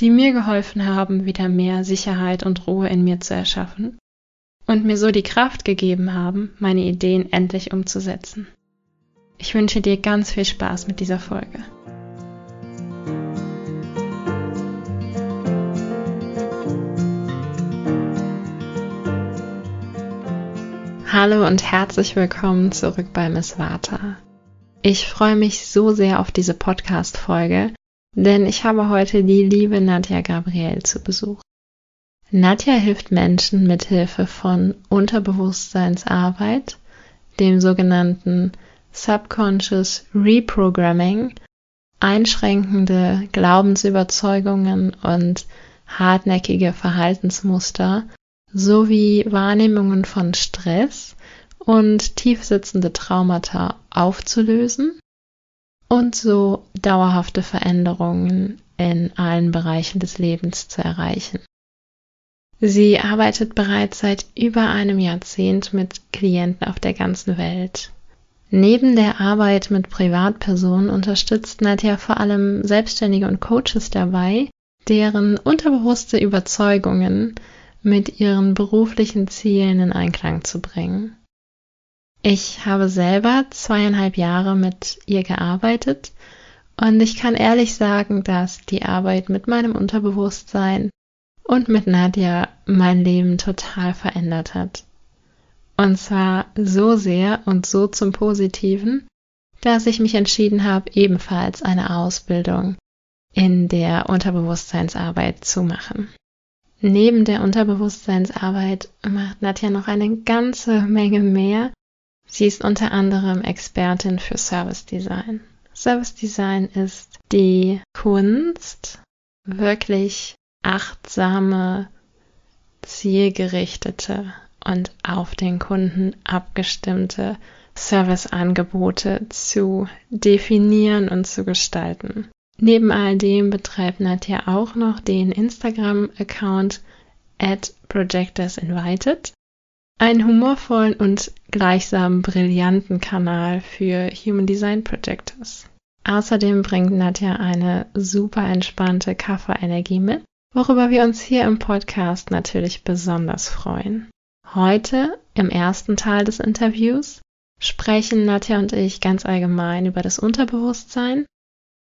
die mir geholfen haben, wieder mehr Sicherheit und Ruhe in mir zu erschaffen und mir so die Kraft gegeben haben, meine Ideen endlich umzusetzen. Ich wünsche dir ganz viel Spaß mit dieser Folge. Hallo und herzlich willkommen zurück bei Miss Vata. Ich freue mich so sehr auf diese Podcast-Folge, denn ich habe heute die liebe Nadja Gabriel zu Besuch. Nadja hilft Menschen mit Hilfe von Unterbewusstseinsarbeit, dem sogenannten Subconscious Reprogramming, einschränkende Glaubensüberzeugungen und hartnäckige Verhaltensmuster sowie Wahrnehmungen von Stress und tiefsitzende Traumata aufzulösen und so dauerhafte Veränderungen in allen Bereichen des Lebens zu erreichen. Sie arbeitet bereits seit über einem Jahrzehnt mit Klienten auf der ganzen Welt. Neben der Arbeit mit Privatpersonen unterstützt Nadja vor allem Selbstständige und Coaches dabei, deren unterbewusste Überzeugungen mit ihren beruflichen Zielen in Einklang zu bringen. Ich habe selber zweieinhalb Jahre mit ihr gearbeitet und ich kann ehrlich sagen, dass die Arbeit mit meinem Unterbewusstsein und mit Nadja mein Leben total verändert hat. Und zwar so sehr und so zum Positiven, dass ich mich entschieden habe, ebenfalls eine Ausbildung in der Unterbewusstseinsarbeit zu machen. Neben der Unterbewusstseinsarbeit macht Nadja noch eine ganze Menge mehr, Sie ist unter anderem Expertin für Service Design. Service Design ist die Kunst, wirklich achtsame, zielgerichtete und auf den Kunden abgestimmte Serviceangebote zu definieren und zu gestalten. Neben all dem betreibt Nadja auch noch den Instagram-Account at Projectors Invited einen humorvollen und gleichsam brillanten Kanal für Human Design Projectors. Außerdem bringt Nadja eine super entspannte Kafferenergie mit, worüber wir uns hier im Podcast natürlich besonders freuen. Heute, im ersten Teil des Interviews, sprechen Nadja und ich ganz allgemein über das Unterbewusstsein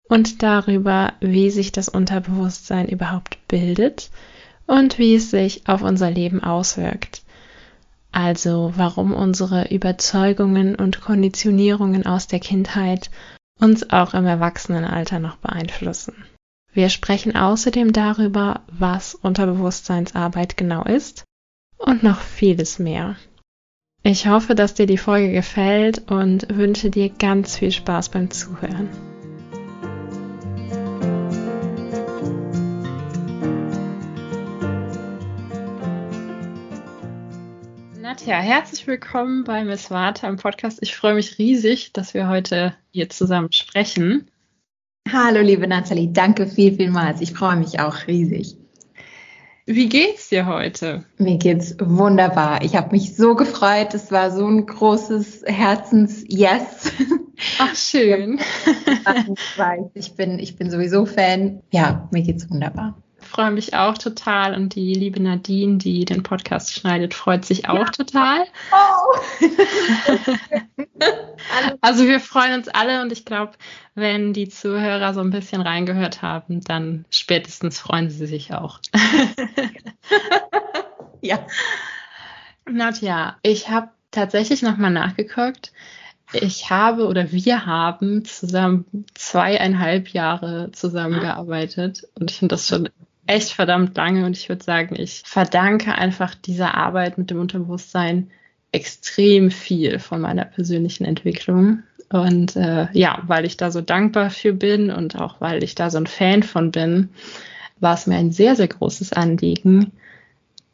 und darüber, wie sich das Unterbewusstsein überhaupt bildet und wie es sich auf unser Leben auswirkt also warum unsere Überzeugungen und Konditionierungen aus der Kindheit uns auch im Erwachsenenalter noch beeinflussen. Wir sprechen außerdem darüber, was Unterbewusstseinsarbeit genau ist und noch vieles mehr. Ich hoffe, dass dir die Folge gefällt und wünsche dir ganz viel Spaß beim Zuhören. Nadja, herzlich willkommen bei Miss Vata im Podcast. Ich freue mich riesig, dass wir heute hier zusammen sprechen. Hallo, liebe Nathalie, danke viel, vielmals. Ich freue mich auch riesig. Wie geht's dir heute? Mir geht's wunderbar. Ich habe mich so gefreut. Es war so ein großes Herzens-Yes. Ach, schön. ich bin, ich bin sowieso Fan. Ja, mir geht's wunderbar freue mich auch total und die liebe Nadine, die den Podcast schneidet, freut sich auch ja. total. Oh. also wir freuen uns alle und ich glaube, wenn die Zuhörer so ein bisschen reingehört haben, dann spätestens freuen sie sich auch. ja. Nadja, ich habe tatsächlich nochmal nachgeguckt. Ich habe oder wir haben zusammen zweieinhalb Jahre zusammengearbeitet und ich finde das schon echt verdammt lange und ich würde sagen, ich verdanke einfach dieser Arbeit mit dem Unterbewusstsein extrem viel von meiner persönlichen Entwicklung. Und äh, ja, weil ich da so dankbar für bin und auch weil ich da so ein Fan von bin, war es mir ein sehr, sehr großes Anliegen,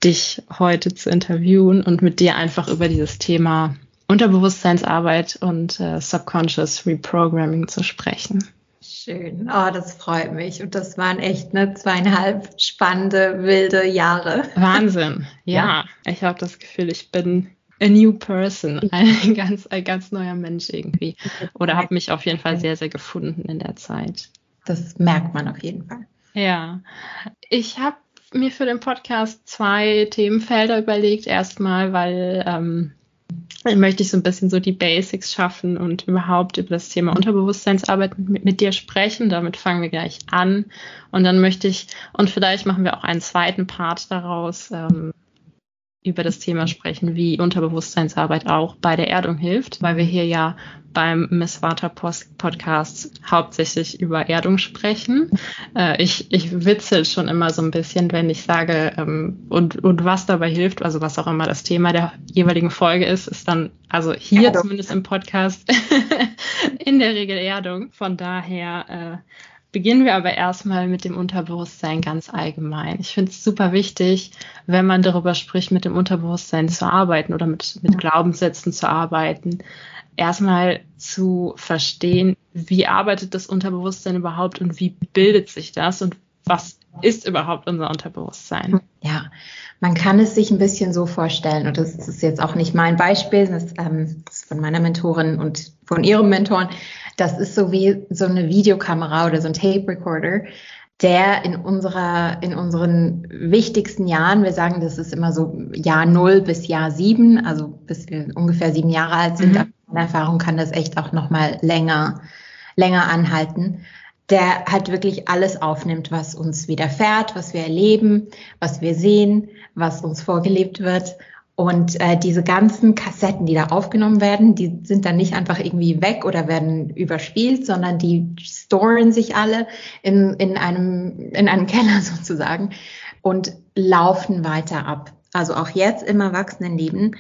dich heute zu interviewen und mit dir einfach über dieses Thema Unterbewusstseinsarbeit und äh, Subconscious Reprogramming zu sprechen. Schön. Oh, das freut mich. Und das waren echt ne, zweieinhalb spannende, wilde Jahre. Wahnsinn. Ja, ja. ich habe das Gefühl, ich bin a new person, ein ganz, ein ganz neuer Mensch irgendwie. Oder habe mich auf jeden Fall sehr, sehr gefunden in der Zeit. Das merkt man auf jeden Fall. Ja, ich habe mir für den Podcast zwei Themenfelder überlegt. Erstmal, weil ähm, möchte ich so ein bisschen so die Basics schaffen und überhaupt über das Thema Unterbewusstseinsarbeit mit, mit, dir sprechen. Damit fangen wir gleich an. Und dann möchte ich, und vielleicht machen wir auch einen zweiten Part daraus, ähm, über das Thema sprechen, wie Unterbewusstseinsarbeit auch bei der Erdung hilft, weil wir hier ja beim Miss Vata Podcast hauptsächlich über Erdung sprechen. Äh, ich, ich witzel schon immer so ein bisschen, wenn ich sage, ähm, und, und was dabei hilft, also was auch immer das Thema der jeweiligen Folge ist, ist dann, also hier Erdung. zumindest im Podcast, in der Regel Erdung. Von daher äh, Beginnen wir aber erstmal mit dem Unterbewusstsein ganz allgemein. Ich finde es super wichtig, wenn man darüber spricht, mit dem Unterbewusstsein zu arbeiten oder mit, mit Glaubenssätzen zu arbeiten, erstmal zu verstehen, wie arbeitet das Unterbewusstsein überhaupt und wie bildet sich das und was ist überhaupt unser Unterbewusstsein? Ja, man kann es sich ein bisschen so vorstellen, und das ist jetzt auch nicht mein Beispiel, das, ähm, das ist von meiner Mentorin und von ihrem Mentoren, das ist so wie so eine Videokamera oder so ein Tape Recorder, der in unserer, in unseren wichtigsten Jahren, wir sagen, das ist immer so Jahr null bis Jahr sieben, also bis wir ungefähr sieben Jahre alt sind, mhm. in Erfahrung kann das echt auch nochmal länger, länger anhalten der halt wirklich alles aufnimmt, was uns widerfährt, was wir erleben, was wir sehen, was uns vorgelebt wird und äh, diese ganzen Kassetten, die da aufgenommen werden, die sind dann nicht einfach irgendwie weg oder werden überspielt, sondern die storen sich alle in, in, einem, in einem Keller sozusagen und laufen weiter ab. Also auch jetzt im Erwachsenenleben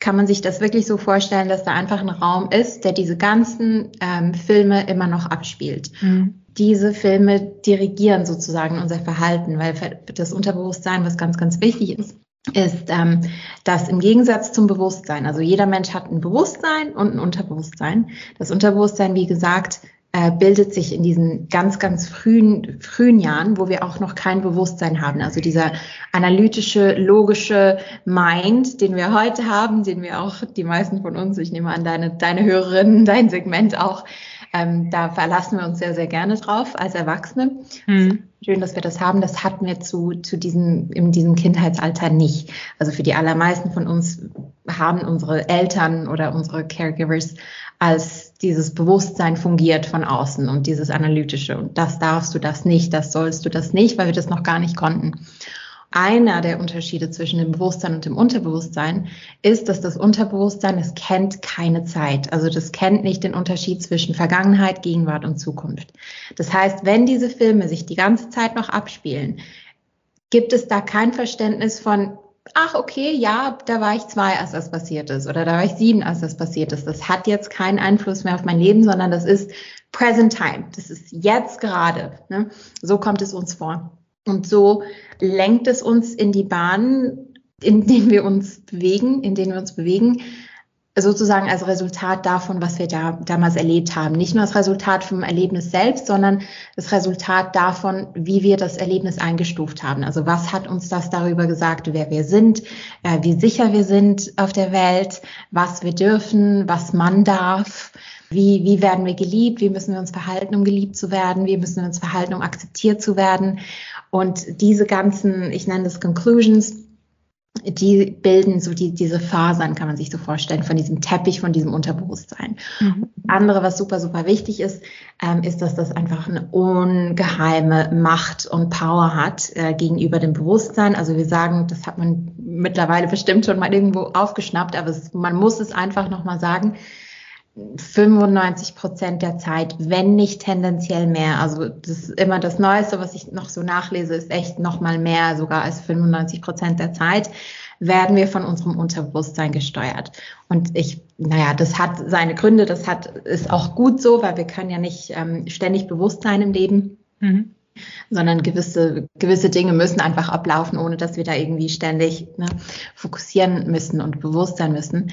kann man sich das wirklich so vorstellen, dass da einfach ein Raum ist, der diese ganzen ähm, Filme immer noch abspielt. Mhm. Diese Filme dirigieren sozusagen unser Verhalten, weil das Unterbewusstsein, was ganz, ganz wichtig ist, ist, ähm, dass im Gegensatz zum Bewusstsein, also jeder Mensch hat ein Bewusstsein und ein Unterbewusstsein. Das Unterbewusstsein, wie gesagt, äh, bildet sich in diesen ganz, ganz frühen, frühen Jahren, wo wir auch noch kein Bewusstsein haben. Also dieser analytische, logische Mind, den wir heute haben, den wir auch, die meisten von uns, ich nehme an, deine, deine Hörerinnen, dein Segment auch, ähm, da verlassen wir uns sehr, sehr gerne drauf als Erwachsene. Hm. Schön, dass wir das haben. Das hatten wir zu, zu diesem, in diesem Kindheitsalter nicht. Also für die allermeisten von uns haben unsere Eltern oder unsere Caregivers als dieses Bewusstsein fungiert von außen und dieses analytische. Und das darfst du das nicht, das sollst du das nicht, weil wir das noch gar nicht konnten einer der Unterschiede zwischen dem Bewusstsein und dem Unterbewusstsein ist, dass das Unterbewusstsein, es kennt keine Zeit. Also das kennt nicht den Unterschied zwischen Vergangenheit, Gegenwart und Zukunft. Das heißt, wenn diese Filme sich die ganze Zeit noch abspielen, gibt es da kein Verständnis von, ach okay, ja, da war ich zwei, als das passiert ist, oder da war ich sieben, als das passiert ist. Das hat jetzt keinen Einfluss mehr auf mein Leben, sondern das ist present time. Das ist jetzt gerade. Ne? So kommt es uns vor. Und so lenkt es uns in die Bahnen, in denen wir uns bewegen, in denen wir uns bewegen, sozusagen als Resultat davon, was wir da damals erlebt haben. Nicht nur als Resultat vom Erlebnis selbst, sondern das Resultat davon, wie wir das Erlebnis eingestuft haben. Also was hat uns das darüber gesagt, wer wir sind, äh, wie sicher wir sind auf der Welt, was wir dürfen, was man darf. Wie, wie werden wir geliebt? Wie müssen wir uns verhalten, um geliebt zu werden? Wie müssen wir uns verhalten, um akzeptiert zu werden? Und diese ganzen, ich nenne das Conclusions, die bilden so die, diese Fasern, kann man sich so vorstellen, von diesem Teppich, von diesem Unterbewusstsein. Mhm. Andere, was super, super wichtig ist, ähm, ist, dass das einfach eine ungeheime Macht und Power hat äh, gegenüber dem Bewusstsein. Also wir sagen, das hat man mittlerweile bestimmt schon mal irgendwo aufgeschnappt, aber es, man muss es einfach nochmal sagen. 95 Prozent der Zeit, wenn nicht tendenziell mehr. Also das ist immer das Neueste, was ich noch so nachlese, ist echt noch mal mehr, sogar als 95 Prozent der Zeit werden wir von unserem Unterbewusstsein gesteuert. Und ich, naja, das hat seine Gründe, das hat, ist auch gut so, weil wir können ja nicht ähm, ständig bewusst sein im Leben. Mhm. sondern gewisse, gewisse Dinge müssen einfach ablaufen, ohne dass wir da irgendwie ständig ne, fokussieren müssen und bewusst sein müssen.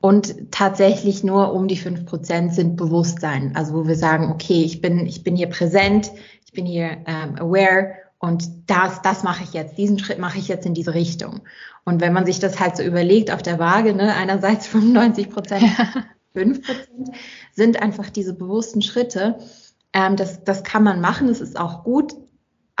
Und tatsächlich nur um die fünf Prozent sind Bewusstsein. Also wo wir sagen, okay, ich bin, ich bin hier präsent, ich bin hier ähm, aware und das, das mache ich jetzt, diesen Schritt mache ich jetzt in diese Richtung. Und wenn man sich das halt so überlegt auf der Waage, ne, einerseits 95 Prozent, 5 Prozent, sind einfach diese bewussten Schritte. Ähm, das, das kann man machen, das ist auch gut,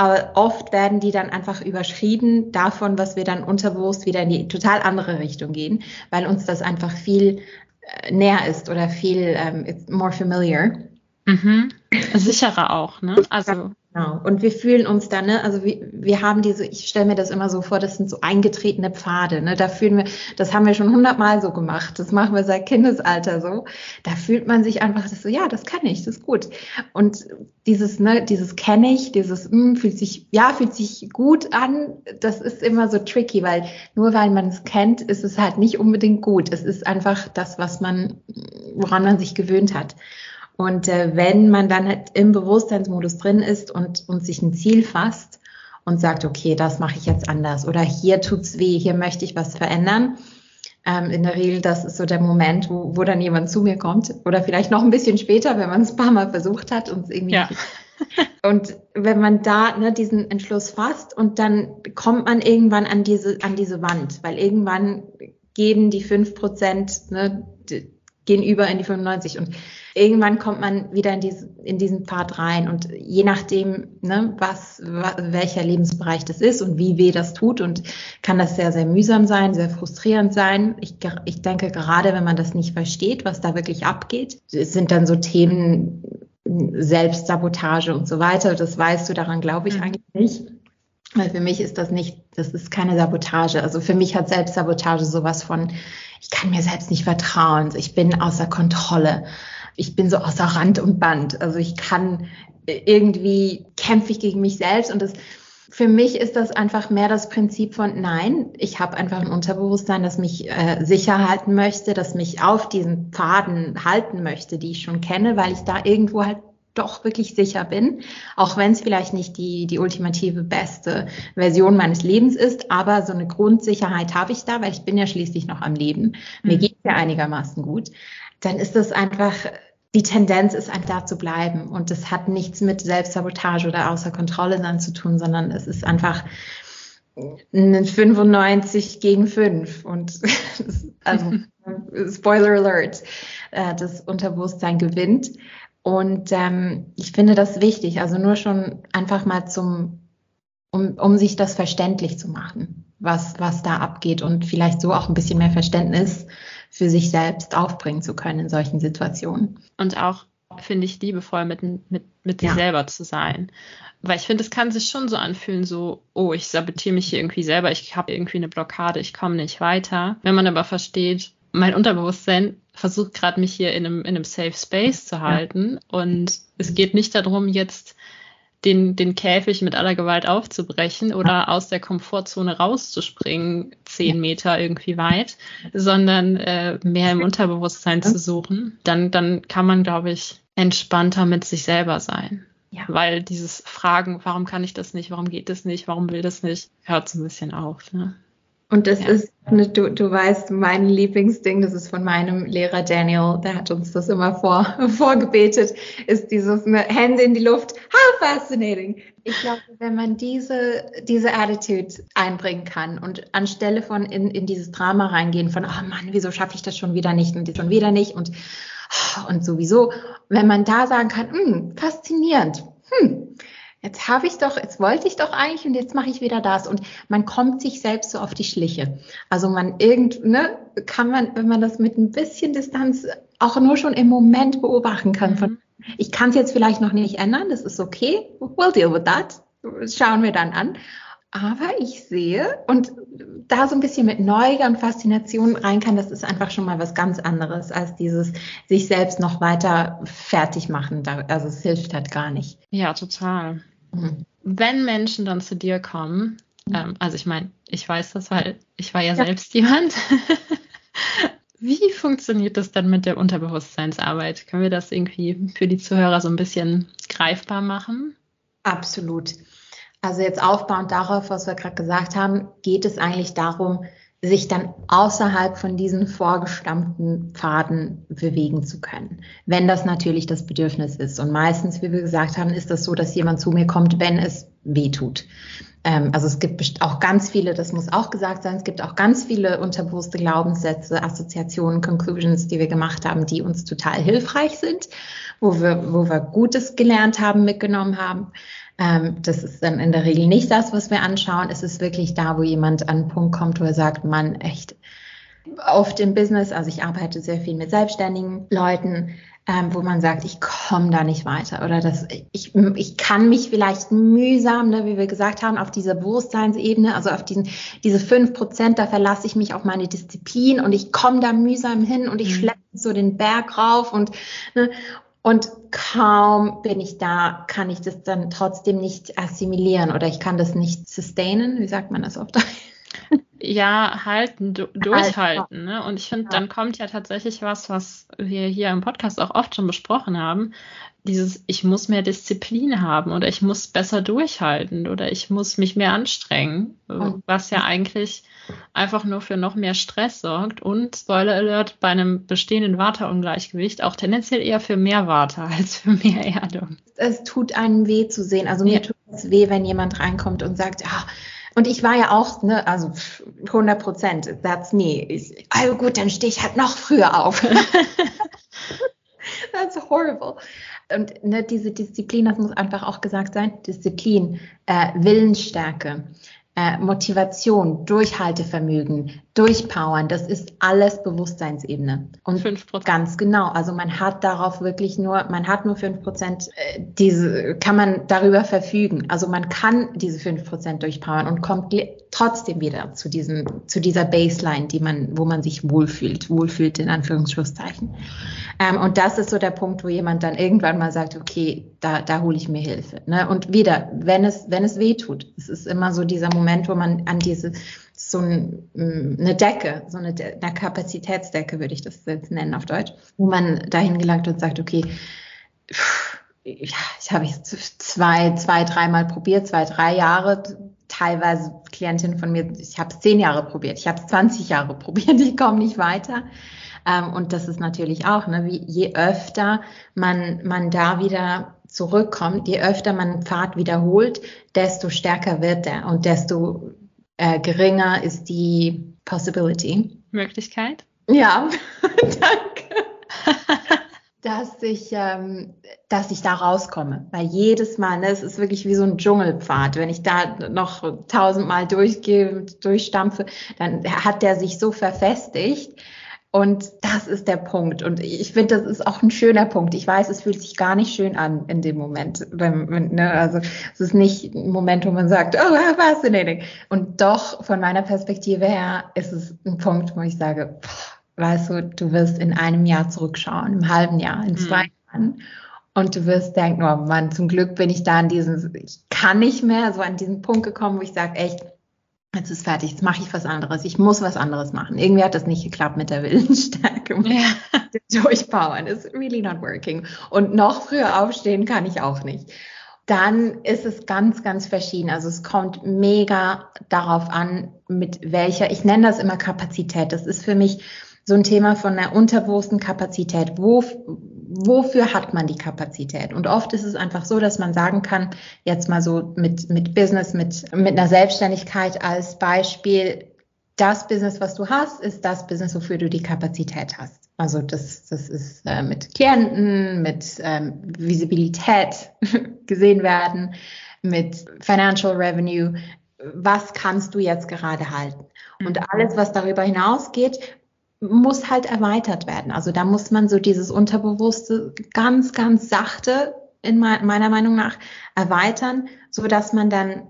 aber oft werden die dann einfach überschrieben davon, was wir dann unterbewusst wieder in die total andere Richtung gehen, weil uns das einfach viel äh, näher ist oder viel ähm, more familiar. Mhm. Sicherer auch, ne? Also Genau. Und wir fühlen uns dann, ne, also wir, wir haben diese, ich stelle mir das immer so vor, das sind so eingetretene Pfade, ne? Da fühlen wir, das haben wir schon hundertmal so gemacht. Das machen wir seit Kindesalter so. Da fühlt man sich einfach so, ja, das kann ich, das ist gut. Und dieses, ne, dieses kenne ich, dieses mh, hm, fühlt sich, ja, fühlt sich gut an, das ist immer so tricky, weil nur weil man es kennt, ist es halt nicht unbedingt gut. Es ist einfach das, was man, woran man sich gewöhnt hat. Und äh, wenn man dann halt im Bewusstseinsmodus drin ist und, und sich ein Ziel fasst und sagt, okay, das mache ich jetzt anders oder hier tut's weh, hier möchte ich was verändern. Ähm, in der Regel, das ist so der Moment, wo, wo dann jemand zu mir kommt oder vielleicht noch ein bisschen später, wenn man es ein paar Mal versucht hat und irgendwie. Ja. und wenn man da ne, diesen Entschluss fasst und dann kommt man irgendwann an diese, an diese Wand, weil irgendwann geben die fünf Prozent, ne, gehen über in die 95 und irgendwann kommt man wieder in, diese, in diesen Pfad rein und je nachdem, ne, was, was, welcher Lebensbereich das ist und wie weh das tut und kann das sehr, sehr mühsam sein, sehr frustrierend sein. Ich, ich denke, gerade wenn man das nicht versteht, was da wirklich abgeht, sind dann so Themen Selbstsabotage und so weiter. Das weißt du, daran glaube ich mhm. eigentlich nicht. Weil für mich ist das nicht, das ist keine Sabotage. Also für mich hat Selbstsabotage sowas von, ich kann mir selbst nicht vertrauen, ich bin außer Kontrolle ich bin so außer Rand und Band. Also ich kann irgendwie kämpfe ich gegen mich selbst und das für mich ist das einfach mehr das Prinzip von nein, ich habe einfach ein Unterbewusstsein, das mich äh, sicher halten möchte, das mich auf diesen Pfaden halten möchte, die ich schon kenne, weil ich da irgendwo halt doch wirklich sicher bin, auch wenn es vielleicht nicht die, die ultimative beste Version meines Lebens ist, aber so eine Grundsicherheit habe ich da, weil ich bin ja schließlich noch am Leben. Mir mhm. geht ja einigermaßen gut. Dann ist das einfach die Tendenz ist einfach da zu bleiben. Und das hat nichts mit Selbstsabotage oder außer Kontrolle dann zu tun, sondern es ist einfach ein 95 gegen 5. Und also Spoiler Alert, äh, das Unterbewusstsein gewinnt. Und ähm, ich finde das wichtig, also nur schon einfach mal zum, um, um sich das verständlich zu machen, was, was da abgeht und vielleicht so auch ein bisschen mehr Verständnis für sich selbst aufbringen zu können in solchen Situationen. Und auch, finde ich, liebevoll mit, mit, mit ja. sich selber zu sein. Weil ich finde, es kann sich schon so anfühlen, so, oh, ich sabotiere mich hier irgendwie selber, ich habe irgendwie eine Blockade, ich komme nicht weiter. Wenn man aber versteht, mein Unterbewusstsein versucht gerade mich hier in einem, in einem Safe Space zu halten. Ja. Und es geht nicht darum, jetzt den, den Käfig mit aller Gewalt aufzubrechen oder aus der Komfortzone rauszuspringen, zehn Meter irgendwie weit, sondern äh, mehr im Unterbewusstsein zu suchen, dann, dann kann man, glaube ich, entspannter mit sich selber sein. Ja. Weil dieses Fragen, warum kann ich das nicht, warum geht das nicht, warum will das nicht, hört so ein bisschen auf. Ne? Und das ja. ist, ne, du, du weißt, mein Lieblingsding, das ist von meinem Lehrer Daniel, der hat uns das immer vor, vorgebetet, ist dieses ne, Hände in die Luft. How fascinating. Ich glaube, wenn man diese, diese Attitude einbringen kann und anstelle von in, in dieses Drama reingehen von, oh Mann, wieso schaffe ich das schon wieder nicht und schon wieder nicht und, und sowieso, wenn man da sagen kann, hm, faszinierend, hm, jetzt habe ich doch, jetzt wollte ich doch eigentlich und jetzt mache ich wieder das. Und man kommt sich selbst so auf die Schliche. Also man irgend, ne, kann man, wenn man das mit ein bisschen Distanz auch nur schon im Moment beobachten kann, von, ich kann es jetzt vielleicht noch nicht ändern, das ist okay, we'll deal with that. Schauen wir dann an. Aber ich sehe und da so ein bisschen mit Neugier und Faszination rein kann, das ist einfach schon mal was ganz anderes als dieses sich selbst noch weiter fertig machen. Also es hilft halt gar nicht. Ja, total. Mhm. Wenn Menschen dann zu dir kommen, mhm. ähm, also ich meine, ich weiß das, weil ich war ja, ja. selbst jemand. Wie funktioniert das dann mit der Unterbewusstseinsarbeit? Können wir das irgendwie für die Zuhörer so ein bisschen greifbar machen? Absolut. Also jetzt aufbauend darauf, was wir gerade gesagt haben, geht es eigentlich darum, sich dann außerhalb von diesen vorgestammten Pfaden bewegen zu können, wenn das natürlich das Bedürfnis ist. Und meistens, wie wir gesagt haben, ist das so, dass jemand zu mir kommt, wenn es weh tut. Ähm, also es gibt auch ganz viele, das muss auch gesagt sein, es gibt auch ganz viele unterbewusste Glaubenssätze, Assoziationen, Conclusions, die wir gemacht haben, die uns total hilfreich sind, wo wir, wo wir Gutes gelernt haben, mitgenommen haben. Ähm, das ist dann in der Regel nicht das, was wir anschauen. Es ist wirklich da, wo jemand an einen Punkt kommt, wo er sagt, man, echt, oft im Business, also ich arbeite sehr viel mit selbstständigen Leuten, ähm, wo man sagt, ich komme da nicht weiter oder das, ich, ich kann mich vielleicht mühsam, ne, wie wir gesagt haben, auf dieser Bewusstseinsebene, also auf diesen, diese fünf Prozent, da verlasse ich mich auf meine Disziplin und ich komme da mühsam hin und ich mhm. schleppe so den Berg rauf und, ne, und kaum bin ich da, kann ich das dann trotzdem nicht assimilieren oder ich kann das nicht sustainen. Wie sagt man das Deutsch? Ja, halten, du, durchhalten. Ne? Und ich finde, ja. dann kommt ja tatsächlich was, was wir hier im Podcast auch oft schon besprochen haben. Dieses, ich muss mehr Disziplin haben oder ich muss besser durchhalten oder ich muss mich mehr anstrengen, und was ja eigentlich einfach nur für noch mehr Stress sorgt und, Spoiler Alert, bei einem bestehenden Waterungleichgewicht auch tendenziell eher für mehr Water als für mehr Erdung. Es tut einem weh zu sehen. Also mir ja. tut es weh, wenn jemand reinkommt und sagt, ah, und ich war ja auch, ne, also 100 Prozent, that's me. Ich, also gut, dann stehe ich halt noch früher auf. that's horrible. Und ne, diese Disziplin, das muss einfach auch gesagt sein, Disziplin, äh, Willensstärke, äh, Motivation, Durchhaltevermögen, Durchpowern, das ist alles Bewusstseinsebene. Und 5%. ganz genau, also man hat darauf wirklich nur, man hat nur fünf Prozent, äh, diese, kann man darüber verfügen. Also man kann diese fünf Prozent durchpowern und kommt trotzdem wieder zu diesem, zu dieser Baseline, die man, wo man sich wohlfühlt, wohlfühlt in Anführungsschlusszeichen. Ähm, und das ist so der Punkt, wo jemand dann irgendwann mal sagt, okay, da, da hole ich mir Hilfe. Ne? Und wieder, wenn es, wenn es weh tut, es ist immer so dieser Moment, wo man an diese so ein, mm, eine Decke, so eine, eine Kapazitätsdecke würde ich das jetzt nennen auf Deutsch, wo man dahin gelangt und sagt, okay, ja, ich habe es zwei, zwei, dreimal probiert, zwei, drei Jahre, teilweise Klientinnen von mir, ich habe es zehn Jahre probiert, ich habe es 20 Jahre probiert, ich komme nicht weiter. Ähm, und das ist natürlich auch, ne, wie, je öfter man, man da wieder zurückkommt, je öfter man Pfad wiederholt, desto stärker wird er und desto äh, geringer ist die Possibility. Möglichkeit? Ja, danke. dass ich, ähm, dass ich da rauskomme. Weil jedes Mal, ne, es ist wirklich wie so ein Dschungelpfad. Wenn ich da noch tausendmal durchgehe, durchstampfe, dann hat der sich so verfestigt, und das ist der Punkt. Und ich finde, das ist auch ein schöner Punkt. Ich weiß, es fühlt sich gar nicht schön an in dem Moment. Ne, also es ist nicht ein Moment, wo man sagt, oh, fascinating. Und doch, von meiner Perspektive her, ist es ein Punkt, wo ich sage, boah, weißt du, du wirst in einem Jahr zurückschauen, im halben Jahr, in zwei mhm. Jahren. Und du wirst denken, oh Mann, zum Glück bin ich da an diesem, ich kann nicht mehr, so an diesen Punkt gekommen, wo ich sage, echt, jetzt ist fertig, jetzt mache ich was anderes, ich muss was anderes machen. Irgendwie hat das nicht geklappt mit der Willensstärke. Ja. Durchpowern ist really not working. Und noch früher aufstehen kann ich auch nicht. Dann ist es ganz, ganz verschieden. Also es kommt mega darauf an, mit welcher, ich nenne das immer Kapazität. Das ist für mich so ein Thema von der unterbewussten Kapazität. Wo, wofür hat man die Kapazität? Und oft ist es einfach so, dass man sagen kann, jetzt mal so mit, mit Business, mit, mit einer Selbstständigkeit als Beispiel, das Business, was du hast, ist das Business, wofür du die Kapazität hast. Also das, das ist äh, mit Klienten, mit ähm, Visibilität gesehen werden, mit Financial Revenue. Was kannst du jetzt gerade halten? Und mhm. alles, was darüber hinausgeht, muss halt erweitert werden. Also da muss man so dieses Unterbewusste ganz, ganz sachte in meiner Meinung nach erweitern, so dass man dann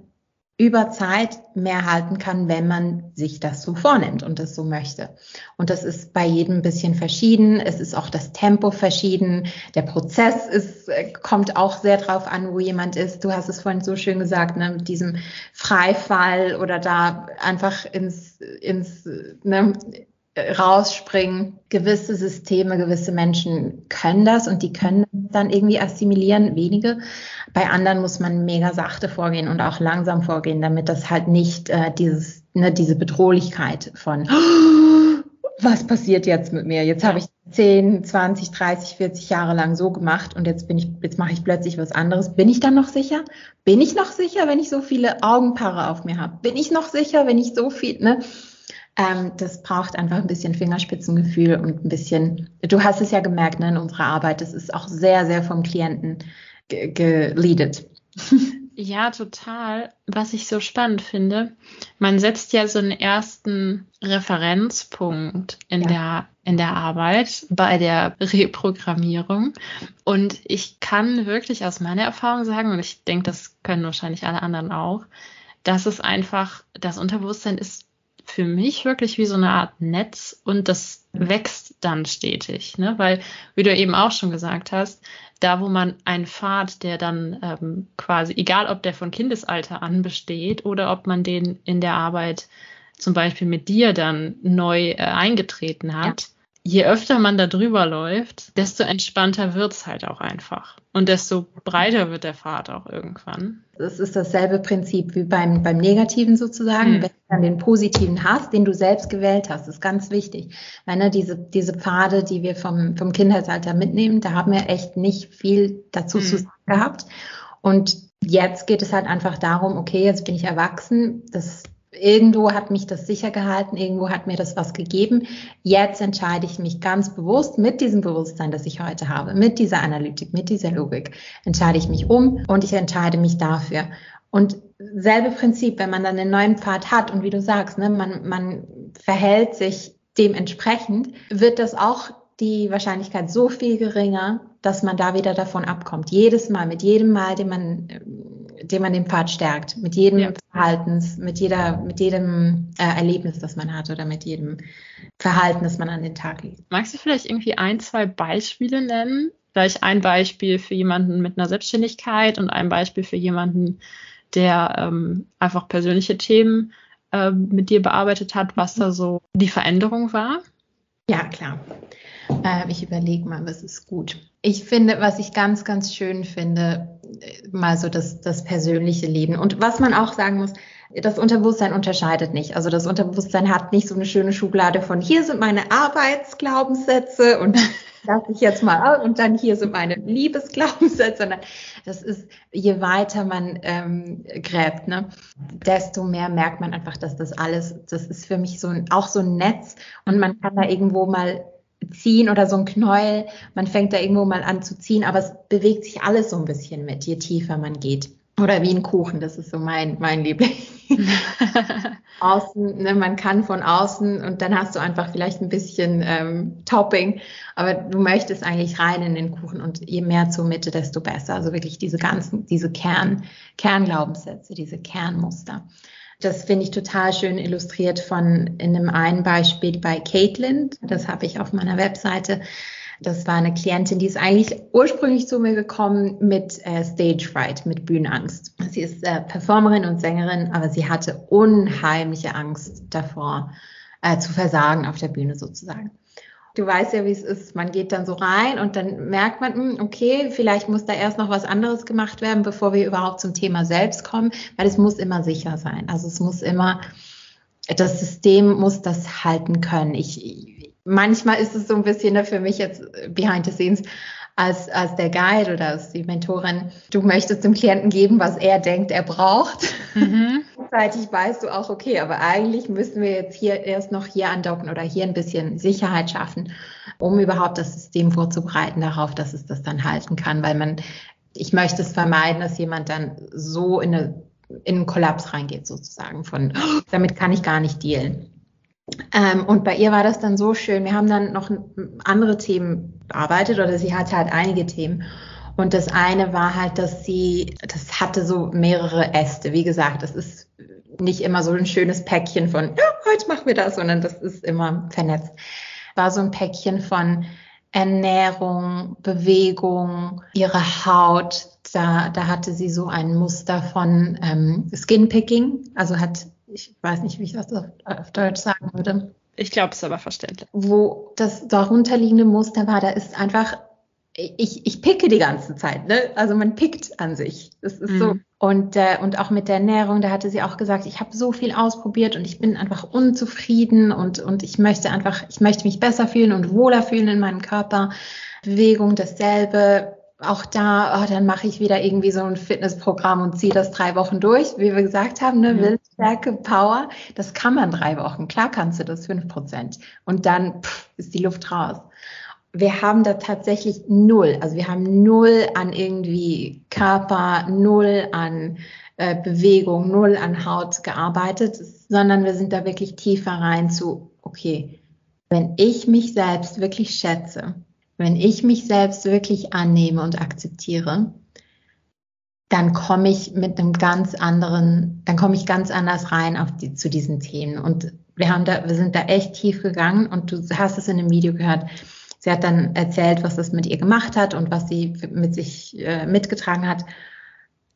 über Zeit mehr halten kann, wenn man sich das so vornimmt und das so möchte. Und das ist bei jedem ein bisschen verschieden. Es ist auch das Tempo verschieden. Der Prozess ist, kommt auch sehr drauf an, wo jemand ist. Du hast es vorhin so schön gesagt, ne, mit diesem Freifall oder da einfach ins, ins, ne, rausspringen. Gewisse Systeme, gewisse Menschen können das und die können dann irgendwie assimilieren, wenige. Bei anderen muss man mega sachte vorgehen und auch langsam vorgehen, damit das halt nicht äh, dieses, ne, diese Bedrohlichkeit von was passiert jetzt mit mir? Jetzt habe ich 10, 20, 30, 40 Jahre lang so gemacht und jetzt bin ich, jetzt mache ich plötzlich was anderes. Bin ich dann noch sicher? Bin ich noch sicher, wenn ich so viele Augenpaare auf mir habe? Bin ich noch sicher, wenn ich so viel, ne? Ähm, das braucht einfach ein bisschen Fingerspitzengefühl und ein bisschen, du hast es ja gemerkt ne, in unserer Arbeit, das ist auch sehr, sehr vom Klienten geleadet. Ja, total. Was ich so spannend finde, man setzt ja so einen ersten Referenzpunkt in ja. der in der Arbeit bei der Reprogrammierung und ich kann wirklich aus meiner Erfahrung sagen und ich denke, das können wahrscheinlich alle anderen auch, dass es einfach das Unterbewusstsein ist für mich wirklich wie so eine Art Netz und das wächst dann stetig, ne? Weil, wie du eben auch schon gesagt hast, da wo man einen Pfad, der dann ähm, quasi, egal ob der von Kindesalter an besteht oder ob man den in der Arbeit zum Beispiel mit dir dann neu äh, eingetreten hat, ja je öfter man da drüber läuft, desto entspannter wird's halt auch einfach. Und desto breiter wird der Pfad auch irgendwann. Das ist dasselbe Prinzip wie beim, beim Negativen sozusagen. Hm. Wenn du dann den Positiven hast, den du selbst gewählt hast, ist ganz wichtig. Weil ne, diese, diese Pfade, die wir vom, vom Kindheitsalter mitnehmen, da haben wir echt nicht viel dazu hm. zu sagen gehabt. Und jetzt geht es halt einfach darum, okay, jetzt bin ich erwachsen, das irgendwo hat mich das sicher gehalten, irgendwo hat mir das was gegeben. Jetzt entscheide ich mich ganz bewusst mit diesem Bewusstsein, das ich heute habe, mit dieser Analytik, mit dieser Logik, entscheide ich mich um und ich entscheide mich dafür. Und selbe Prinzip, wenn man dann einen neuen Pfad hat und wie du sagst, ne, man, man verhält sich dementsprechend, wird das auch die Wahrscheinlichkeit so viel geringer, dass man da wieder davon abkommt. Jedes Mal, mit jedem Mal, den man dem man den Pfad stärkt, mit jedem ja. Verhaltens, mit jeder, mit jedem äh, Erlebnis, das man hat oder mit jedem Verhalten, das man an den Tag legt. Magst du vielleicht irgendwie ein, zwei Beispiele nennen? Vielleicht ein Beispiel für jemanden mit einer Selbstständigkeit und ein Beispiel für jemanden, der ähm, einfach persönliche Themen äh, mit dir bearbeitet hat, was da so die Veränderung war? Ja, klar. Äh, ich überlege mal, was ist gut. Ich finde, was ich ganz, ganz schön finde, mal so das, das persönliche Leben. Und was man auch sagen muss, das Unterbewusstsein unterscheidet nicht. Also das Unterbewusstsein hat nicht so eine schöne Schublade von hier sind meine Arbeitsglaubenssätze und lass ich jetzt mal und dann hier sind meine Liebesglaubenssätze. Sondern das ist, je weiter man ähm, gräbt, ne, desto mehr merkt man einfach, dass das alles, das ist für mich so ein, auch so ein Netz und man kann da irgendwo mal ziehen oder so ein Knäuel. Man fängt da irgendwo mal an zu ziehen, aber es bewegt sich alles so ein bisschen mit, je tiefer man geht. Oder wie ein Kuchen, das ist so mein, mein Liebling. außen, ne, man kann von außen und dann hast du einfach vielleicht ein bisschen ähm, Topping, aber du möchtest eigentlich rein in den Kuchen und je mehr zur Mitte, desto besser. Also wirklich diese ganzen, diese Kern, Kernglaubenssätze, diese Kernmuster. Das finde ich total schön illustriert von in einem einen Beispiel bei Caitlin. Das habe ich auf meiner Webseite. Das war eine Klientin, die ist eigentlich ursprünglich zu mir gekommen mit äh, Stage Fright, mit Bühnenangst. Sie ist äh, Performerin und Sängerin, aber sie hatte unheimliche Angst davor, äh, zu versagen auf der Bühne sozusagen du weißt ja, wie es ist. Man geht dann so rein und dann merkt man, hm, okay, vielleicht muss da erst noch was anderes gemacht werden, bevor wir überhaupt zum Thema selbst kommen, weil es muss immer sicher sein. Also es muss immer, das System muss das halten können. Ich, manchmal ist es so ein bisschen ne, für mich jetzt behind the scenes als, als der Guide oder als die Mentorin, du möchtest dem Klienten geben, was er denkt, er braucht. Mhm. Gleichzeitig weißt du auch, okay, aber eigentlich müssen wir jetzt hier erst noch hier andocken oder hier ein bisschen Sicherheit schaffen, um überhaupt das System vorzubereiten darauf, dass es das dann halten kann, weil man, ich möchte es vermeiden, dass jemand dann so in, eine, in einen Kollaps reingeht sozusagen von, damit kann ich gar nicht dealen. Ähm, und bei ihr war das dann so schön. Wir haben dann noch andere Themen bearbeitet oder sie hatte halt einige Themen. Und das eine war halt, dass sie, das hatte so mehrere Äste. Wie gesagt, das ist nicht immer so ein schönes Päckchen von, ja, heute machen wir das, sondern das ist immer vernetzt. War so ein Päckchen von Ernährung, Bewegung, ihre Haut. Da, da hatte sie so ein Muster von ähm, Skinpicking, also hat, ich weiß nicht, wie ich das auf, auf Deutsch sagen würde. ich glaube, es ist aber verständlich. Wo das darunterliegende Muster war, da ist einfach, ich, ich picke die ganze Zeit, ne? Also man pickt an sich. Das ist mhm. so. Und, äh, und auch mit der Ernährung, da hatte sie auch gesagt, ich habe so viel ausprobiert und ich bin einfach unzufrieden und, und ich möchte einfach, ich möchte mich besser fühlen und wohler fühlen in meinem Körper. Bewegung dasselbe, auch da, oh, dann mache ich wieder irgendwie so ein Fitnessprogramm und ziehe das drei Wochen durch, wie wir gesagt haben, ne. Willstärke, Power, das kann man drei Wochen. Klar kannst du das fünf Prozent. Und dann pff, ist die Luft raus. Wir haben da tatsächlich null, also wir haben null an irgendwie Körper, null an äh, Bewegung, null an Haut gearbeitet, sondern wir sind da wirklich tiefer rein zu, okay, wenn ich mich selbst wirklich schätze, wenn ich mich selbst wirklich annehme und akzeptiere, dann komme ich mit einem ganz anderen, dann komme ich ganz anders rein auf die, zu diesen Themen. Und wir haben da, wir sind da echt tief gegangen und du hast es in dem Video gehört. Sie hat dann erzählt, was das mit ihr gemacht hat und was sie mit sich äh, mitgetragen hat.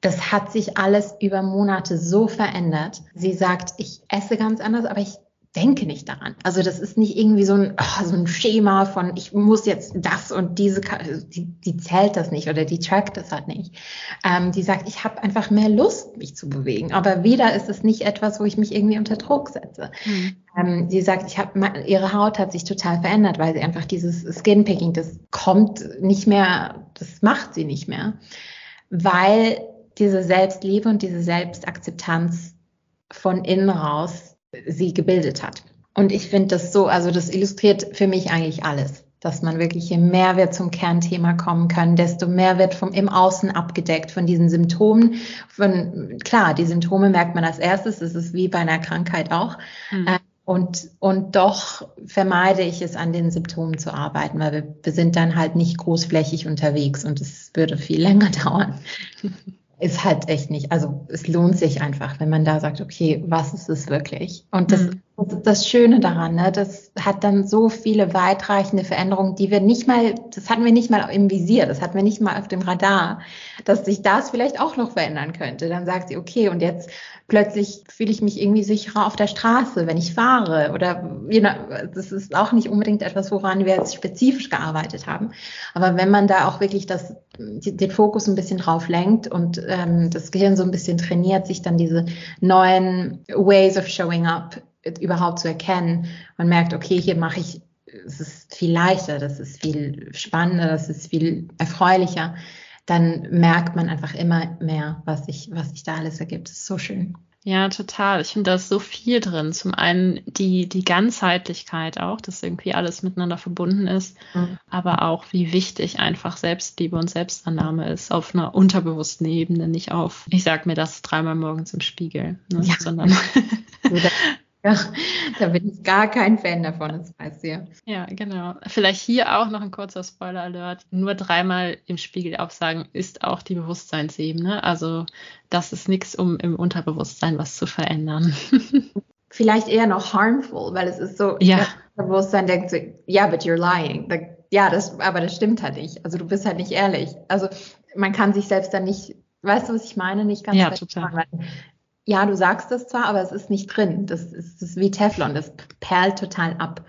Das hat sich alles über Monate so verändert. Sie sagt, ich esse ganz anders, aber ich denke nicht daran. Also das ist nicht irgendwie so ein, oh, so ein Schema von, ich muss jetzt das und diese, die, die zählt das nicht oder die trackt das halt nicht. Ähm, die sagt, ich habe einfach mehr Lust, mich zu bewegen. Aber wieder ist es nicht etwas, wo ich mich irgendwie unter Druck setze. Mhm. Ähm, sie sagt, ich habe ihre Haut hat sich total verändert, weil sie einfach dieses Skinpicking, das kommt nicht mehr, das macht sie nicht mehr, weil diese Selbstliebe und diese Selbstakzeptanz von innen raus sie gebildet hat. Und ich finde das so, also das illustriert für mich eigentlich alles, dass man wirklich, je mehr wir zum Kernthema kommen können, desto mehr wird vom im Außen abgedeckt von diesen Symptomen. Von, klar, die Symptome merkt man als erstes, das ist wie bei einer Krankheit auch. Mhm. Und, und doch vermeide ich es, an den Symptomen zu arbeiten, weil wir, wir sind dann halt nicht großflächig unterwegs und es würde viel länger dauern ist halt echt nicht, also es lohnt sich einfach, wenn man da sagt, okay, was ist es wirklich? Und das, mhm. Das, Schöne daran, ne, das hat dann so viele weitreichende Veränderungen, die wir nicht mal, das hatten wir nicht mal im Visier, das hatten wir nicht mal auf dem Radar, dass sich das vielleicht auch noch verändern könnte. Dann sagt sie, okay, und jetzt plötzlich fühle ich mich irgendwie sicherer auf der Straße, wenn ich fahre. Oder you know, das ist auch nicht unbedingt etwas, woran wir jetzt spezifisch gearbeitet haben. Aber wenn man da auch wirklich das, den Fokus ein bisschen drauf lenkt und ähm, das Gehirn so ein bisschen trainiert, sich dann diese neuen Ways of showing up überhaupt zu erkennen und merkt, okay, hier mache ich, es ist viel leichter, das ist viel spannender, das ist viel erfreulicher dann merkt man einfach immer mehr, was sich, was sich da alles ergibt. Das ist so schön. Ja, total. Ich finde, da ist so viel drin. Zum einen die, die Ganzheitlichkeit auch, dass irgendwie alles miteinander verbunden ist, mhm. aber auch wie wichtig einfach Selbstliebe und Selbstannahme ist auf einer unterbewussten Ebene, nicht auf, ich sag mir das dreimal morgens im Spiegel, ne, ja. sondern Ja, da bin ich gar kein Fan davon, das weißt du ja. Ja, genau. Vielleicht hier auch noch ein kurzer Spoiler-Alert. Nur dreimal im Spiegel aufsagen ist auch die Bewusstseinsebene. Also das ist nichts, um im Unterbewusstsein was zu verändern. Vielleicht eher noch harmful, weil es ist so, ja. das Bewusstsein denkt so, ja, but you're lying. Ja, das, aber das stimmt halt nicht. Also du bist halt nicht ehrlich. Also man kann sich selbst dann nicht Weißt du, was ich meine? Nicht ganz ja, total. Machen ja, du sagst das zwar, aber es ist nicht drin. Das ist, das ist wie Teflon, das perlt total ab.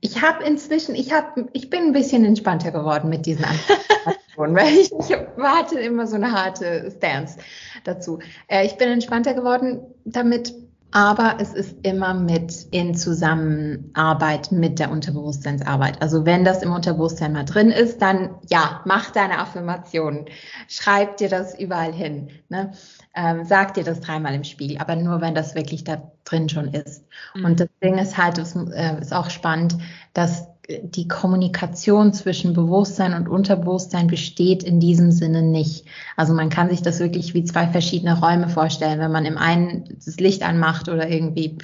Ich habe inzwischen, ich habe, ich bin ein bisschen entspannter geworden mit diesen Antworten, weil ich, ich warte immer so eine harte Stance dazu. Äh, ich bin entspannter geworden damit, aber es ist immer mit in Zusammenarbeit mit der Unterbewusstseinsarbeit. Also wenn das im Unterbewusstsein mal drin ist, dann ja, mach deine Affirmationen, schreib dir das überall hin. Ne? Ähm, sag dir das dreimal im Spiegel, aber nur wenn das wirklich da drin schon ist. Mhm. Und das Ding ist halt, das äh, ist auch spannend, dass die Kommunikation zwischen Bewusstsein und Unterbewusstsein besteht in diesem Sinne nicht. Also man kann sich das wirklich wie zwei verschiedene Räume vorstellen. Wenn man im einen das Licht anmacht oder irgendwie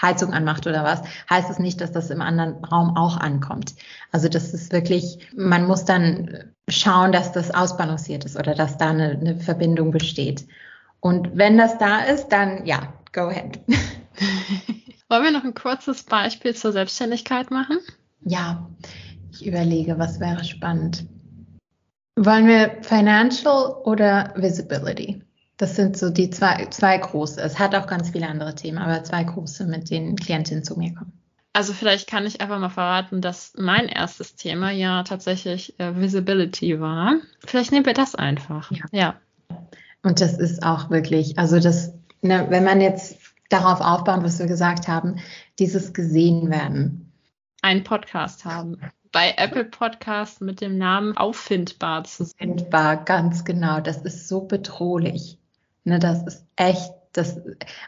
Heizung anmacht oder was, heißt es das nicht, dass das im anderen Raum auch ankommt. Also das ist wirklich, man muss dann schauen, dass das ausbalanciert ist oder dass da eine, eine Verbindung besteht. Und wenn das da ist, dann ja, go ahead. Wollen wir noch ein kurzes Beispiel zur Selbstständigkeit machen? Ja, ich überlege, was wäre spannend. Wollen wir Financial oder Visibility? Das sind so die zwei, zwei große. Es hat auch ganz viele andere Themen, aber zwei große, mit denen Klientinnen zu mir kommen. Also vielleicht kann ich einfach mal verraten, dass mein erstes Thema ja tatsächlich äh, Visibility war. Vielleicht nehmen wir das einfach. Ja. ja. Und das ist auch wirklich, also das, ne, wenn man jetzt darauf aufbaut, was wir gesagt haben, dieses gesehen werden. Ein Podcast haben. Bei Apple Podcast mit dem Namen auffindbar zu sein. Auffindbar, ganz genau. Das ist so bedrohlich. Ne, das ist echt das,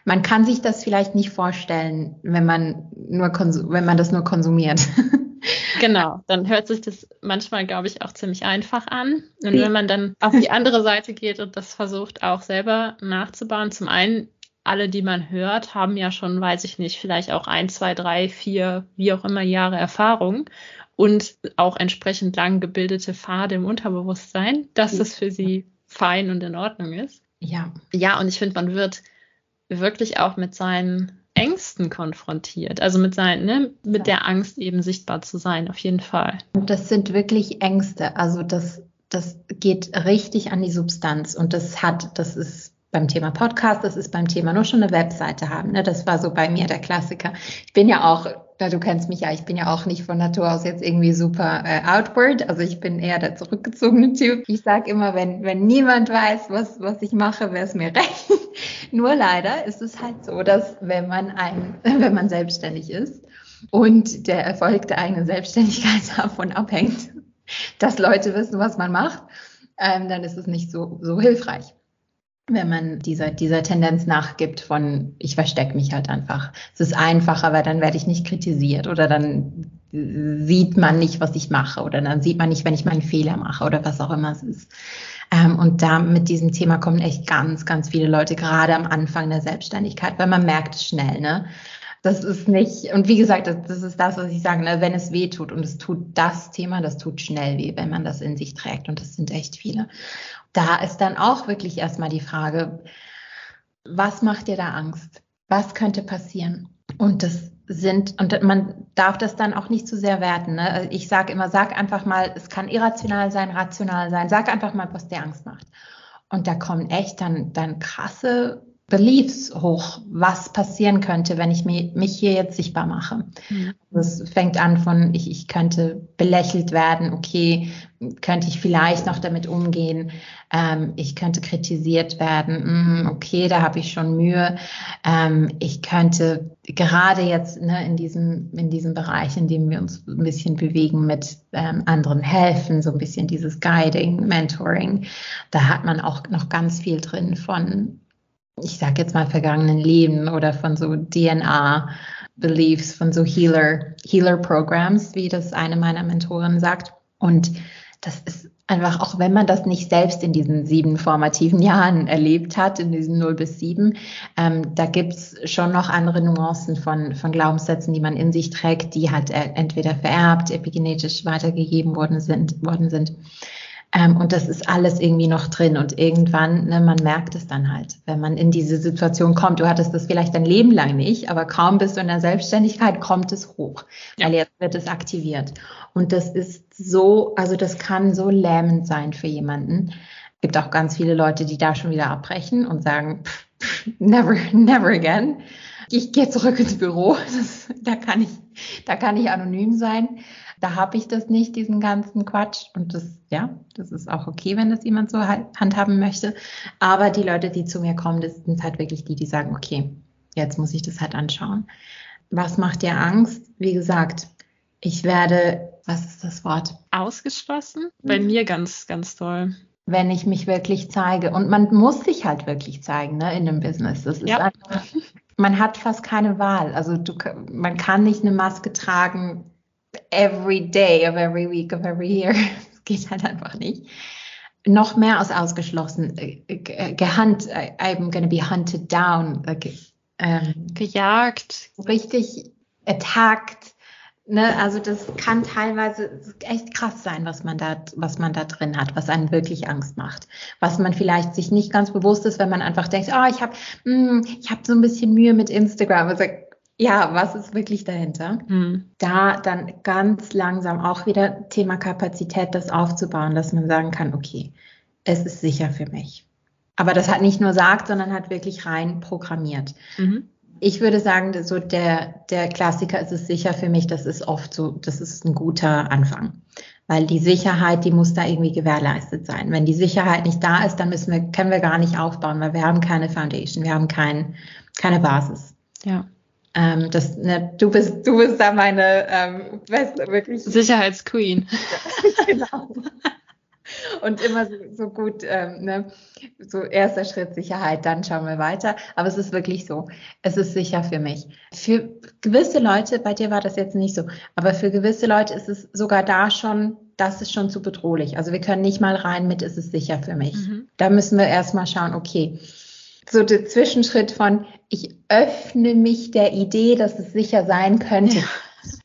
man kann sich das vielleicht nicht vorstellen, wenn man nur wenn man das nur konsumiert. Genau, dann hört sich das manchmal, glaube ich, auch ziemlich einfach an. Und wenn man dann auf die andere Seite geht und das versucht auch selber nachzubauen, zum einen, alle, die man hört, haben ja schon, weiß ich nicht, vielleicht auch ein, zwei, drei, vier, wie auch immer Jahre Erfahrung und auch entsprechend lang gebildete Pfade im Unterbewusstsein, dass das für sie fein und in Ordnung ist. Ja. Ja, und ich finde, man wird wirklich auch mit seinen Ängsten konfrontiert. Also mit seinen, ne, mit ja. der Angst eben sichtbar zu sein, auf jeden Fall. Und das sind wirklich Ängste. Also das, das geht richtig an die Substanz und das hat, das ist beim Thema Podcast, das ist beim Thema nur schon eine Webseite haben. Ne? Das war so bei mir der Klassiker. Ich bin ja auch, na, du kennst mich ja, ich bin ja auch nicht von Natur aus jetzt irgendwie super äh, outward. Also ich bin eher der zurückgezogene Typ. Ich sage immer, wenn, wenn niemand weiß, was, was ich mache, wäre es mir recht. nur leider ist es halt so, dass wenn man ein, wenn man selbstständig ist und der Erfolg der eigenen Selbstständigkeit davon abhängt, dass Leute wissen, was man macht, ähm, dann ist es nicht so, so hilfreich wenn man dieser, dieser Tendenz nachgibt von, ich verstecke mich halt einfach. Es ist einfacher, weil dann werde ich nicht kritisiert oder dann sieht man nicht, was ich mache oder dann sieht man nicht, wenn ich meinen Fehler mache oder was auch immer es ist. Ähm, und da mit diesem Thema kommen echt ganz, ganz viele Leute, gerade am Anfang der Selbstständigkeit, weil man merkt es schnell, ne? Das ist nicht, und wie gesagt, das, das ist das, was ich sage, ne? wenn es weh tut und es tut das Thema, das tut schnell weh, wenn man das in sich trägt und das sind echt viele da ist dann auch wirklich erstmal die Frage, was macht dir da Angst? Was könnte passieren? Und das sind, und man darf das dann auch nicht zu sehr werten. Ne? Ich sage immer, sag einfach mal, es kann irrational sein, rational sein, sag einfach mal, was dir Angst macht. Und da kommen echt dann, dann krasse Beliefs hoch, was passieren könnte, wenn ich mich hier jetzt sichtbar mache. Mhm. Das fängt an von, ich, ich könnte belächelt werden, okay, könnte ich vielleicht noch damit umgehen, ähm, ich könnte kritisiert werden, mm, okay, da habe ich schon Mühe, ähm, ich könnte gerade jetzt ne, in, diesem, in diesem Bereich, in dem wir uns ein bisschen bewegen, mit ähm, anderen helfen, so ein bisschen dieses Guiding, Mentoring, da hat man auch noch ganz viel drin von ich sage jetzt mal vergangenen Leben oder von so DNA Beliefs, von so Healer Healer Programs, wie das eine meiner Mentoren sagt. Und das ist einfach, auch wenn man das nicht selbst in diesen sieben formativen Jahren erlebt hat, in diesen 0 bis 7, ähm, da gibt's schon noch andere Nuancen von, von Glaubenssätzen, die man in sich trägt, die halt äh, entweder vererbt, epigenetisch weitergegeben worden sind, worden sind. Ähm, und das ist alles irgendwie noch drin. Und irgendwann, ne, man merkt es dann halt, wenn man in diese Situation kommt. Du hattest das vielleicht dein Leben lang nicht, aber kaum bist du in der Selbstständigkeit, kommt es hoch, ja. weil jetzt wird es aktiviert. Und das ist so, also das kann so lähmend sein für jemanden. Es gibt auch ganz viele Leute, die da schon wieder abbrechen und sagen, pff, pff, never, never again. Ich gehe zurück ins Büro. Das, da kann ich, da kann ich anonym sein. Da habe ich das nicht, diesen ganzen Quatsch. Und das, ja, das ist auch okay, wenn das jemand so handhaben möchte. Aber die Leute, die zu mir kommen, das sind halt wirklich die, die sagen, okay, jetzt muss ich das halt anschauen. Was macht dir Angst? Wie gesagt, ich werde, was ist das Wort? Ausgeschlossen? Bei mir ganz, ganz toll wenn ich mich wirklich zeige. Und man muss sich halt wirklich zeigen, ne, in dem Business. Das ist ja. einfach, man hat fast keine Wahl. Also du, man kann nicht eine Maske tragen, every day of every week of every year. Das geht halt einfach nicht. Noch mehr als ausgeschlossen. Äh, äh, gehunt, äh, I'm gonna be hunted down. Ähm, Gejagt. Richtig attacked. Ne, also das kann teilweise echt krass sein, was man da, was man da drin hat, was einen wirklich Angst macht, was man vielleicht sich nicht ganz bewusst ist, wenn man einfach denkt, oh, ich habe, hm, ich habe so ein bisschen Mühe mit Instagram. Also ja, was ist wirklich dahinter? Mhm. Da dann ganz langsam auch wieder Thema Kapazität, das aufzubauen, dass man sagen kann, okay, es ist sicher für mich. Aber das hat nicht nur sagt, sondern hat wirklich rein programmiert. Mhm. Ich würde sagen, so der, der Klassiker ist es sicher für mich, das ist oft so, das ist ein guter Anfang. Weil die Sicherheit, die muss da irgendwie gewährleistet sein. Wenn die Sicherheit nicht da ist, dann müssen wir, können wir gar nicht aufbauen, weil wir haben keine Foundation, wir haben kein, keine Basis. Ja. Ähm, das, ne, du bist, du bist da meine, ähm, du, wirklich. Sicherheitsqueen. genau und immer so, so gut, ähm, ne? so erster Schritt Sicherheit, dann schauen wir weiter. Aber es ist wirklich so, es ist sicher für mich. Für gewisse Leute, bei dir war das jetzt nicht so, aber für gewisse Leute ist es sogar da schon, das ist schon zu bedrohlich. Also wir können nicht mal rein mit, ist es sicher für mich. Mhm. Da müssen wir erstmal schauen, okay, so der Zwischenschritt von, ich öffne mich der Idee, dass es sicher sein könnte.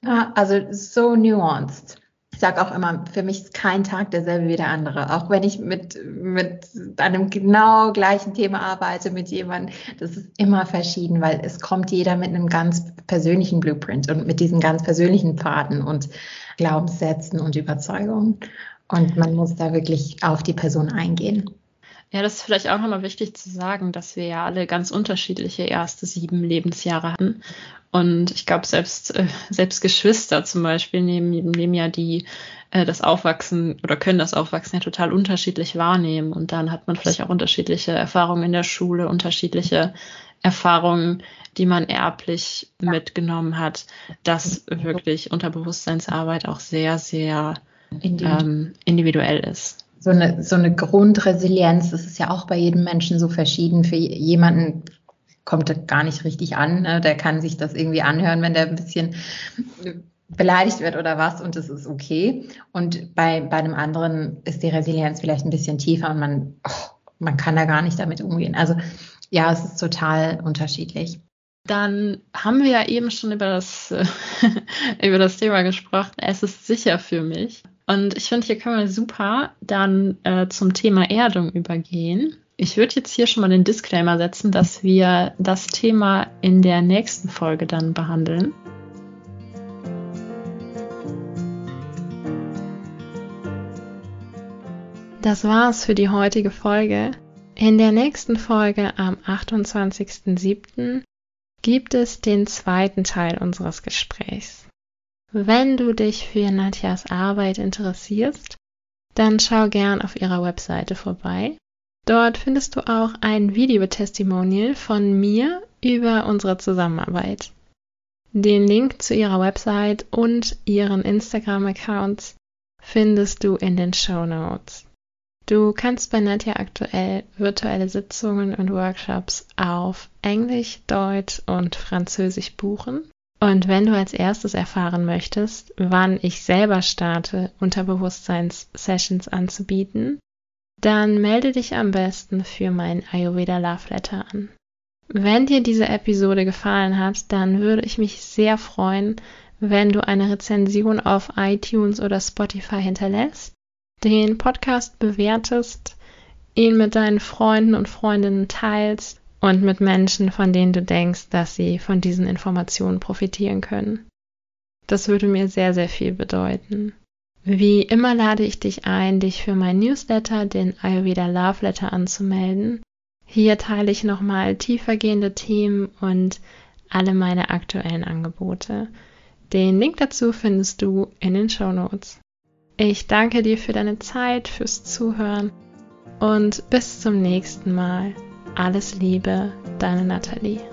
Ja. Also so nuanced sage auch immer, für mich ist kein Tag derselbe wie der andere. Auch wenn ich mit, mit einem genau gleichen Thema arbeite mit jemandem, das ist immer verschieden, weil es kommt jeder mit einem ganz persönlichen Blueprint und mit diesen ganz persönlichen Pfaden und Glaubenssätzen und Überzeugungen. Und man muss da wirklich auf die Person eingehen. Ja, das ist vielleicht auch nochmal wichtig zu sagen, dass wir ja alle ganz unterschiedliche erste sieben Lebensjahre hatten. Und ich glaube, selbst, äh, selbst Geschwister zum Beispiel nehmen, nehmen ja die äh, das Aufwachsen oder können das Aufwachsen ja total unterschiedlich wahrnehmen. Und dann hat man vielleicht auch unterschiedliche Erfahrungen in der Schule, unterschiedliche Erfahrungen, die man erblich mitgenommen hat, dass wirklich Unterbewusstseinsarbeit auch sehr, sehr ähm, individuell ist so eine, so eine Grundresilienz, das ist ja auch bei jedem Menschen so verschieden. Für jemanden kommt das gar nicht richtig an. Ne? Der kann sich das irgendwie anhören, wenn der ein bisschen beleidigt wird oder was und das ist okay. Und bei, bei einem anderen ist die Resilienz vielleicht ein bisschen tiefer und man, oh, man kann da gar nicht damit umgehen. Also ja, es ist total unterschiedlich. Dann haben wir ja eben schon über das, über das Thema gesprochen. Es ist sicher für mich. Und ich finde, hier können wir super dann äh, zum Thema Erdung übergehen. Ich würde jetzt hier schon mal den Disclaimer setzen, dass wir das Thema in der nächsten Folge dann behandeln. Das war's für die heutige Folge. In der nächsten Folge am 28.07. gibt es den zweiten Teil unseres Gesprächs. Wenn du dich für Nadjas Arbeit interessierst, dann schau gern auf ihrer Webseite vorbei. Dort findest du auch ein Videotestimonial von mir über unsere Zusammenarbeit. Den Link zu ihrer Website und ihren Instagram-Accounts findest du in den Show Notes. Du kannst bei Nadja aktuell virtuelle Sitzungen und Workshops auf Englisch, Deutsch und Französisch buchen. Und wenn du als erstes erfahren möchtest, wann ich selber starte, Unterbewusstseins-Sessions anzubieten, dann melde dich am besten für mein Ayurveda Love Letter an. Wenn dir diese Episode gefallen hat, dann würde ich mich sehr freuen, wenn du eine Rezension auf iTunes oder Spotify hinterlässt, den Podcast bewertest, ihn mit deinen Freunden und Freundinnen teilst und mit Menschen, von denen du denkst, dass sie von diesen Informationen profitieren können. Das würde mir sehr, sehr viel bedeuten. Wie immer lade ich dich ein, dich für mein Newsletter, den Ayurveda Love Letter, anzumelden. Hier teile ich nochmal tiefergehende Themen und alle meine aktuellen Angebote. Den Link dazu findest du in den Show Notes. Ich danke dir für deine Zeit, fürs Zuhören und bis zum nächsten Mal. Alles Liebe, deine Nathalie.